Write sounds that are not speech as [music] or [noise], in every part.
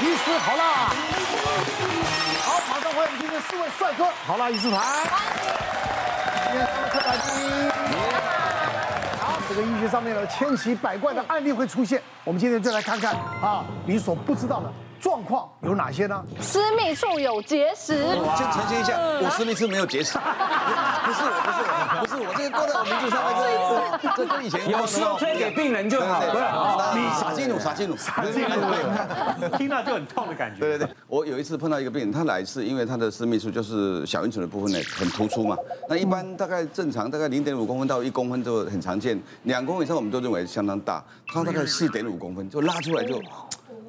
医师好啦，好，马上欢迎今天四位帅哥好啦医师团。今天他们特来宾，好，这个医学上面的千奇百怪的案例会出现，我们今天就来看看啊，你所不知道的。状况有哪些呢？私密处有结石。先澄清一下，我私密处没有结石，[laughs] 不是我，不是我，不是我，这个挂在我名字上面，这跟以前有时候推给病人就好了。你傻金弩，傻金弩，傻金弩，听到就很痛的感觉。对对对，我有一次碰到一个病人，他来是因为他的私密处就是小阴唇的部分呢很突出嘛，那一般大概正常大概零点五公分到一公分就很常见，两公分以上我们都认为相当大，他大概四点五公分就拉出来就。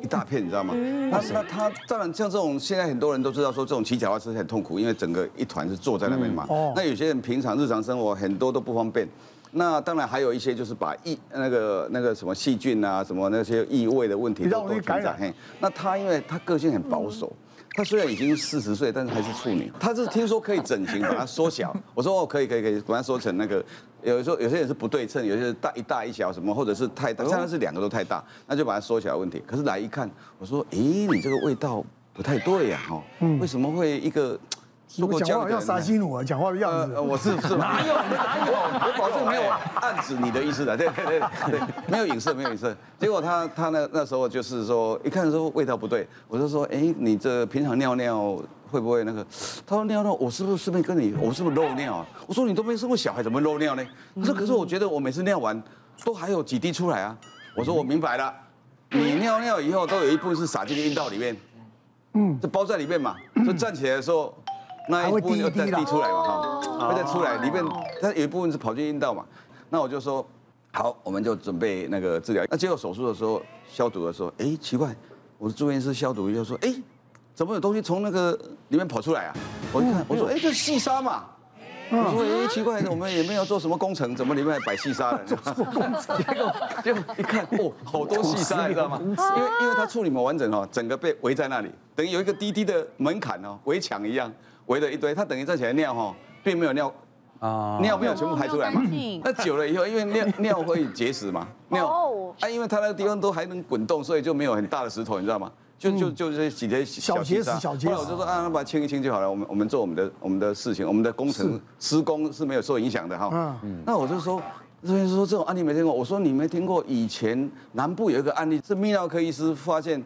一大片，你知道吗？那那他当然像这种，现在很多人都知道说这种骑脚踏车很痛苦，因为整个一团是坐在那边嘛。哦。那有些人平常日常生活很多都不方便。那当然还有一些就是把异那个那个什么细菌啊，什么那些异味的问题都都存在。嘿。那他因为他个性很保守。他虽然已经四十岁，但是还是处女。他是听说可以整形把它缩小。我说哦，可以可以可以，把它缩成那个。有时候有些人是不对称，有些是大一大一小什么，或者是太大，现在是两个都太大，那就把它缩小的问题。可是来一看，我说，咦，你这个味道不太对呀，哈，为什么会一个？如果讲话要杀鸡弩啊，讲话的样子，我是是哪有哪有，我保证没有暗指你的意思的，对对对对，没有影射没有影射。结果他他那那时候就是说，一看说味道不对，我就说，哎，你这平常尿尿会不会那个？他说尿尿，我是不是顺便跟你，我是不是漏尿啊？我说你都没生过小孩，怎么漏尿呢？他说可是我觉得我每次尿完都还有几滴出来啊。我说我明白了，你尿尿以后都有一部分是洒进阴道里面，嗯，就包在里面嘛，就站起来的时候。那一部分又再滴出来嘛，哈，会再出来，里面它有一部分是跑进阴道嘛。那我就说，好，我们就准备那个治疗。那结果手术的时候，消毒的时候，哎，奇怪，我的住院医师消毒一下说，哎，怎么有东西从那个里面跑出来啊？我一看，我说，哎，这是细沙嘛。我说，哎，奇怪，我们也没有做什么工程，怎么里面还摆细沙呢？[laughs] 做工程？[laughs] 结果结果一看，哦，好多细沙，你知道吗？[laughs] 因为因为它处理没完整哦，整个被围在那里，等于有一个滴滴的门槛哦，围墙一样。围了一堆，他等于站起来尿哈，并没有尿，啊，尿没有全部排出来嘛。那久了以后，因为尿尿会结石嘛，尿啊，因为他那个地方都还能滚动，所以就没有很大的石头，你知道吗？就就就是几条小结石，小结石。我就说啊，把它清一清就好了。我们我们做我们的我们的事情，我们的工程施工是没有受影响的哈。嗯。那我就说，这边说这种案例没听过。我说你没听过，以前南部有一个案例，是泌尿科医师发现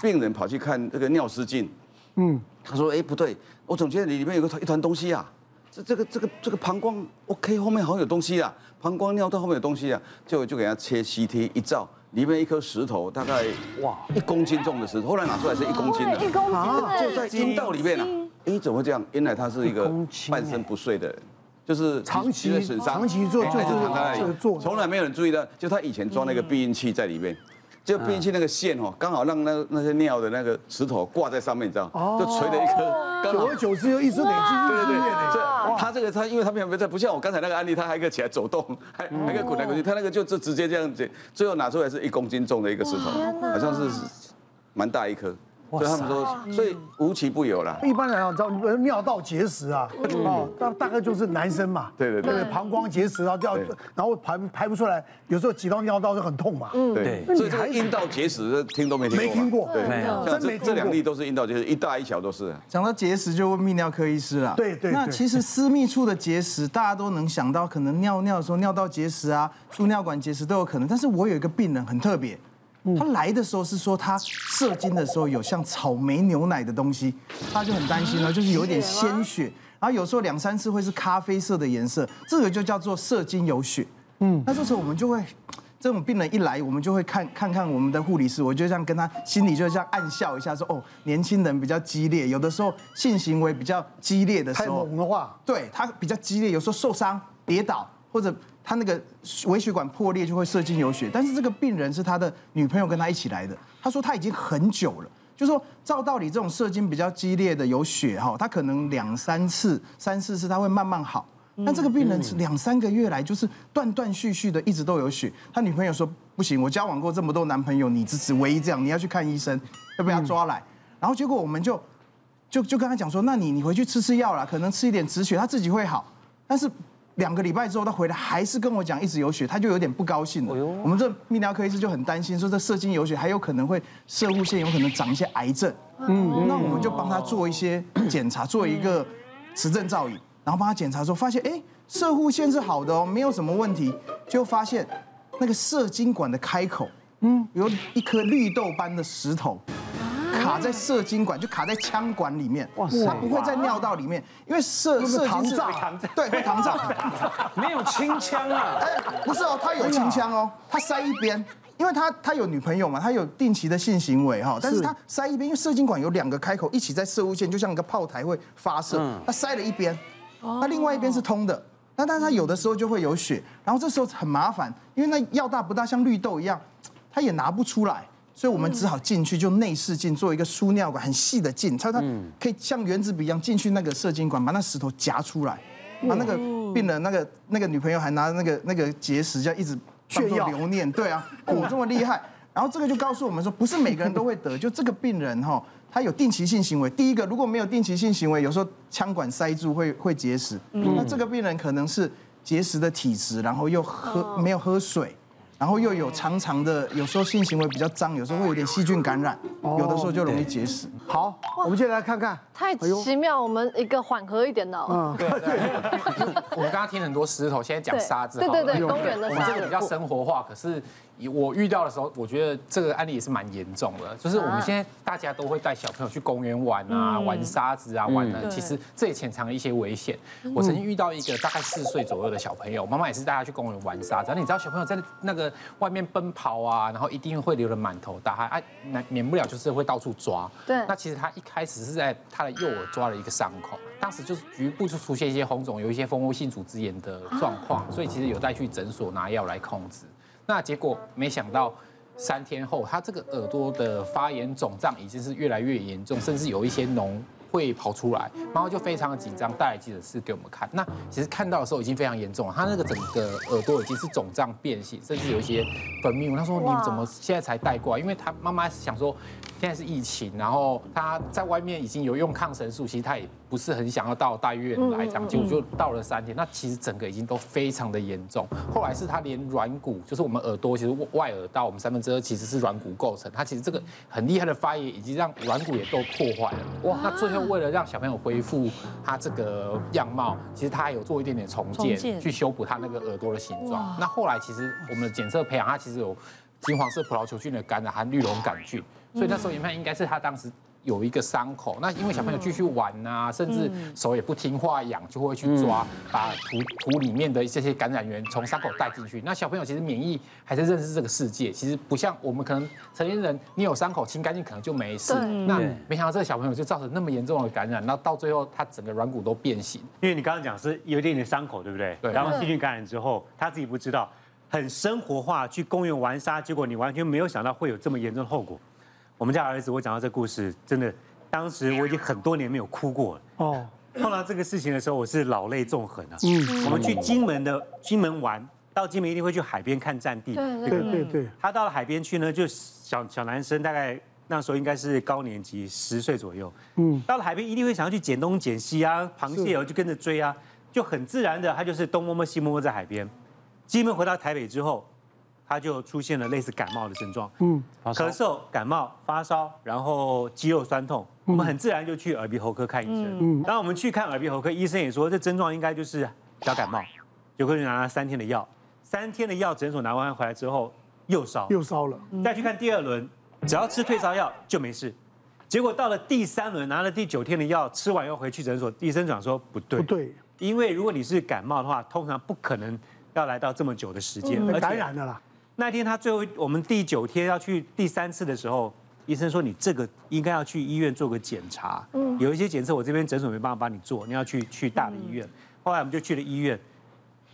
病人跑去看这个尿失禁。嗯。他说：“哎，不对，我总觉得你里面有个一团东西啊，这这个这个这个膀胱，OK，后面好像有东西啊，膀胱尿道后面有东西啊，就就给他切 CT 一照，里面一颗石头，大概哇。一公斤重的石头，后来拿出来是一公斤的，一公斤，就在阴道里面啊，哎，怎么会这样？原来他是一个半身不遂的人，就是长期的损伤，长期做做做做，从来没有人注意到，就他以前装那个避孕器在里面。”就憋气那个线哦，刚好让那那些尿的那个石头挂在上面，你知道吗？就垂了一颗。久而久之又一直累积，对对对。这他这个他因为他没有在，不像我刚才那个案例，他还可以起来走动，还还可以滚来滚去。他那个就就直接这样子，最后拿出来是一公斤重的一个石头，好像是蛮大一颗。所以他们说，所以无奇不有啦。一般来讲，知道尿道结石啊，哦，大大概就是男生嘛，对对对，膀胱结石啊，掉，然后排排不出来，有时候挤到尿道就很痛嘛。嗯，对。所以这个阴道结石听都没听过。没听过，对，没有。像这这两例都是阴道结石，一大一小都是。讲到结石，就问泌尿科医师了。对对。那其实私密处的结石，大家都能想到，可能尿尿的时候尿道结石啊，输尿管结石都有可能。但是我有一个病人很特别。他来的时候是说他射精的时候有像草莓牛奶的东西，他就很担心了，就是有点鲜血，然后有时候两三次会是咖啡色的颜色，这个就叫做射精有血。嗯，那这时候我们就会，这种病人一来，我们就会看看看我们的护理师，我就这样跟他心里就这样暗笑一下，说哦，年轻人比较激烈，有的时候性行为比较激烈的时候，太猛的话，对他比较激烈，有时候受伤跌倒或者。他那个微血管破裂就会射精有血，但是这个病人是他的女朋友跟他一起来的。他说他已经很久了，就说照道理这种射精比较激烈的有血哈，他可能两三次、三四次他会慢慢好。但这个病人是两三个月来就是断断续续的一直都有血。他女朋友说不行，我交往过这么多男朋友，你只是唯一这样，你要去看医生，要被他抓来。然后结果我们就就就跟他讲说，那你你回去吃吃药啦，可能吃一点止血，他自己会好。但是。两个礼拜之后，他回来还是跟我讲一直有血，他就有点不高兴了。我们这泌尿科医师就很担心，说这射精有血，还有可能会射护腺有可能长一些癌症。嗯，那我们就帮他做一些检查，做一个磁振造影，然后帮他检查之后发现，哎，摄护腺是好的哦，没有什么问题，就发现那个射精管的开口，嗯，有一颗绿豆般的石头。卡在射精管，就卡在腔管里面，哇塞，它不会在尿道里面，因为射射精是对，会糖胀，[laughs] 没有清腔啊，哎，不是哦，他有清腔哦，他塞一边，因为他他有女朋友嘛，他有定期的性行为哈，但是他塞一边，因为射精管有两个开口一起在射物线，就像一个炮台会发射，他塞了一边，他另外一边是通的，那但是他有的时候就会有血，然后这时候很麻烦，因为那药大不大，像绿豆一样，他也拿不出来。所以我们只好进去，就内视镜做一个输尿管，很细的镜，它它可以像原子笔一样进去那个射精管，把那石头夹出来，把那个病人那个那个女朋友还拿那个那个结石，这样一直当做留念。对啊，我 [laughs] 这么厉害。然后这个就告诉我们说，不是每个人都会得，就这个病人哈，他有定期性行为。第一个，如果没有定期性行为，有时候腔管塞住会会结石。那这个病人可能是结石的体质，然后又喝没有喝水。然后又有长长的，有时候性行为比较脏，有时候会有点细菌感染，有的时候就容易结石。好，我们接下来看看，太奇妙，我们一个缓和一点的。嗯，对 [laughs] 对。我们刚刚听很多石头，现在讲沙子。对对对，公园的沙子。我们这个比较生活化，可是。我遇到的时候，我觉得这个案例也是蛮严重的。就是我们现在大家都会带小朋友去公园玩啊，玩沙子啊，玩的其实这也潜藏了一些危险。我曾经遇到一个大概四岁左右的小朋友，妈妈也是带他去公园玩沙子。然后你知道小朋友在那个外面奔跑啊，然后一定会流得满头大汗，啊，免免不了就是会到处抓。对。那其实他一开始是在他的右耳抓了一个伤口，当时就是局部就出现一些红肿，有一些蜂窝性组织炎的状况，所以其实有带去诊所拿药来控制。那结果没想到，三天后他这个耳朵的发炎肿胀已经是越来越严重，甚至有一些脓会跑出来，然后就非常的紧张，带来记者室给我们看。那其实看到的时候已经非常严重了，他那个整个耳朵已经是肿胀变形，甚至有一些分泌物。他说：“你怎么现在才带过来？”因为他妈妈想说。现在是疫情，然后他在外面已经有用抗生素，其实他也不是很想要到大医院来，这样结果就到了三天，那其实整个已经都非常的严重。后来是他连软骨，就是我们耳朵，其实外耳道我们三分之二其实是软骨构成，他其实这个很厉害的发炎，已经让软骨也都破坏了。哇！那最后为了让小朋友恢复他这个样貌，其实他还有做一点点重建，去修补他那个耳朵的形状。那后来其实我们的检测培养，他其实有金黄色葡萄球菌的感染和绿脓杆菌。所以那时候研判应该是他当时有一个伤口，那因为小朋友继续玩呐，甚至手也不听话痒，就会去抓，把土土里面的这些感染源从伤口带进去。那小朋友其实免疫还是认识这个世界，其实不像我们可能成年人，你有伤口清干净可能就没事。那没想到这个小朋友就造成那么严重的感染，那到最后他整个软骨都变形。因为你刚刚讲是有一点点伤口，对不对？对。然后细菌感染之后，他自己不知道，很生活化去公园玩沙，结果你完全没有想到会有这么严重的后果。我们家儿子，我讲到这故事，真的，当时我已经很多年没有哭过了。哦，碰到这个事情的时候，我是老泪纵横啊。嗯，我们去金门的金门玩，到金门一定会去海边看战地。对对对对。他到了海边去呢，就小小男生，大概那时候应该是高年级，十岁左右。嗯，到了海边一定会想要去捡东捡西啊，螃蟹哦就跟着追啊，就很自然的，他就是东摸摸西摸摸在海边。金门回到台北之后。他就出现了类似感冒的症状，嗯，咳嗽、感冒、发烧，然后肌肉酸痛，我们很自然就去耳鼻喉科看医生。嗯，然后我们去看耳鼻喉科，医生也说这症状应该就是小感冒，就会拿了三天的药，三天的药诊所拿完回来之后又烧，又烧了，再去看第二轮，只要吃退烧药就没事。结果到了第三轮，拿了第九天的药，吃完又回去诊所，医生讲说不对，不对，因为如果你是感冒的话，通常不可能要来到这么久的时间，而感染的啦。那天他最后我们第九天要去第三次的时候，医生说，你这个应该要去医院做个检查，嗯，有一些检测我这边诊所没办法帮你做，你要去去大的医院。后来我们就去了医院，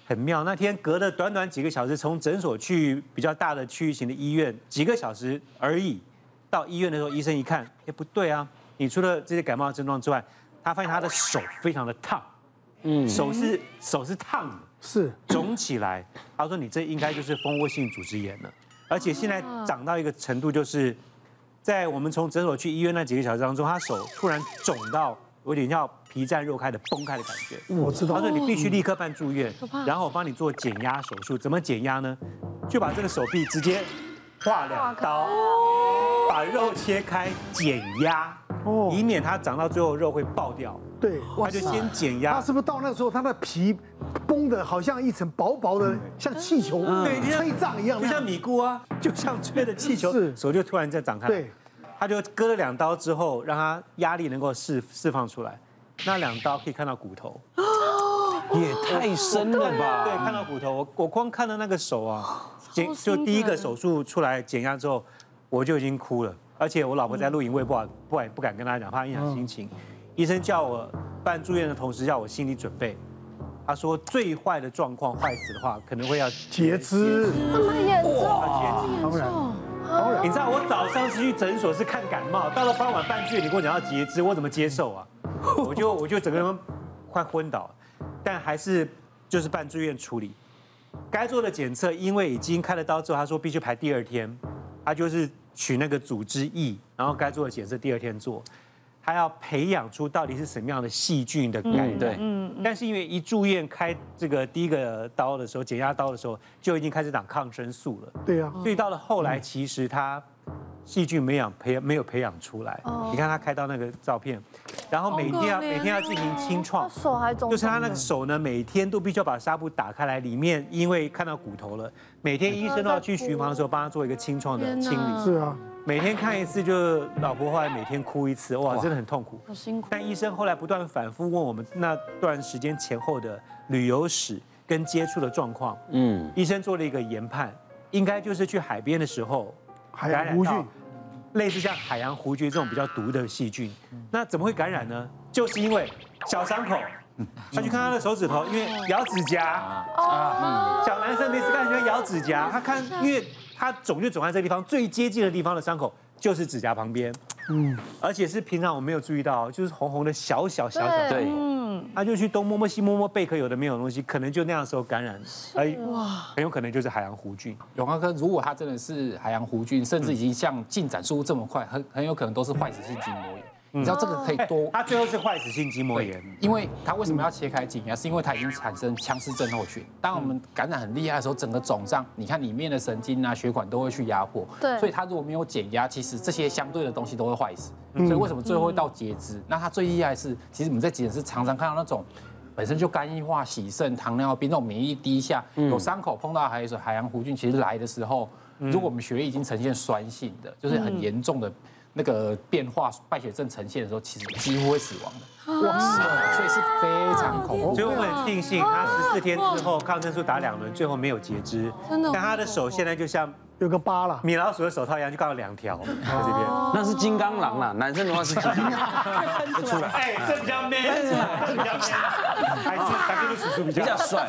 很妙。那天隔了短短几个小时，从诊所去比较大的区域型的医院，几个小时而已。到医院的时候，医生一看，哎，不对啊，你除了这些感冒症状之外，他发现他的手非常的烫，嗯，手是手是烫的。是肿起来，他说你这应该就是蜂窝性组织炎了，而且现在长到一个程度，就是在我们从诊所去医院那几个小时当中，他手突然肿到有点像皮绽肉开的崩开的感觉。我知道他说你必须立刻办住院，然后我帮你做减压手术。怎么减压呢？就把这个手臂直接划两刀，把肉切开减压，哦，以免它长到最后肉会爆掉。对，他就先减压。他是不是到那个时候，他的皮绷的好像一层薄薄的，像气球，对，吹胀一样，就像米菇啊，就像吹的气球，是手就突然在长开。对，他就割了两刀之后，让他压力能够释释放出来。那两刀可以看到骨头，也太深了吧？对，看到骨头。我我光看到那个手啊，减就第一个手术出来减压之后，我就已经哭了。而且我老婆在录影，我也不好不敢不敢跟她讲，怕影响心情。医生叫我办住院的同时，叫我心理准备。他说最坏的状况，坏死的话，可能会要截肢。这么严重？当然，当然。你知道我早上是去诊所是看感冒，到了傍晚办住院，你跟我讲要截肢，我怎么接受啊？我就 [laughs] 我就整个人快昏倒，但还是就是办住院处理。该做的检测，因为已经开了刀之后，他说必须排第二天，他就是取那个组织液，然后该做的检测第二天做。他要培养出到底是什么样的细菌的感染，对，嗯，但是因为一住院开这个第一个刀的时候，减压刀的时候就已经开始打抗生素了，对呀，所以到了后来，其实他细菌没养培没有培养出来。你看他开刀那个照片，然后每天要每天要进行清创，手还肿，就是他那个手呢，每天都必须要把纱布打开来，里面因为看到骨头了，每天医生都要去巡房的时候帮他做一个清创的清理，是啊。每天看一次，就老婆后来每天哭一次，哇，真的很痛苦，好辛苦。但医生后来不断反复问我们那段时间前后的旅游史跟接触的状况，嗯，医生做了一个研判，应该就是去海边的时候感染到类似像海洋弧菌这种比较毒的细菌。那怎么会感染呢？就是因为小伤口，他去看他的手指头，因为咬指甲啊，小男生没事干，喜欢咬指甲，他看因为。它肿就肿在这个地方，最接近的地方的伤口就是指甲旁边，嗯，而且是平常我没有注意到，就是红红的小小小小，对，嗯，他就去东摸摸西摸摸贝壳，有的没有东西，可能就那样的时候感染，哎，哇，很有可能就是海洋弧菌。永康哥，如果他真的是海洋弧菌，甚至已经像进展速度这么快，很很有可能都是坏死性筋膜炎。你知道这个可以多？它最后是坏死性筋膜炎，因为它为什么要切开减压？是因为它已经产生腔室症候群。当我们感染很厉害的时候，整个肿胀，你看里面的神经啊、血管都会去压迫。对。所以它如果没有减压，其实这些相对的东西都会坏死。所以为什么最后会到截肢？那它最厉害的是，其实我们在急诊室常常看到那种本身就肝硬化、洗肾、糖尿病那种免疫力低下、有伤口碰到海水海洋弧菌，其实来的时候，如果我们血液已经呈现酸性的，就是很严重的。那个变化败血症呈现的时候，其实几乎会死亡的，哇塞！所以是非常恐怖。所以我们很庆幸他十四天之后抗生素打两轮，最后没有截肢。真的。但他的手现在就像有个疤了，米老鼠的手套一样，就刚好两条在这边。那是金刚狼啦，男生的话是金刚狼。出来。哎，这比较 man，这比较 man，还是还是叔叔比较帅。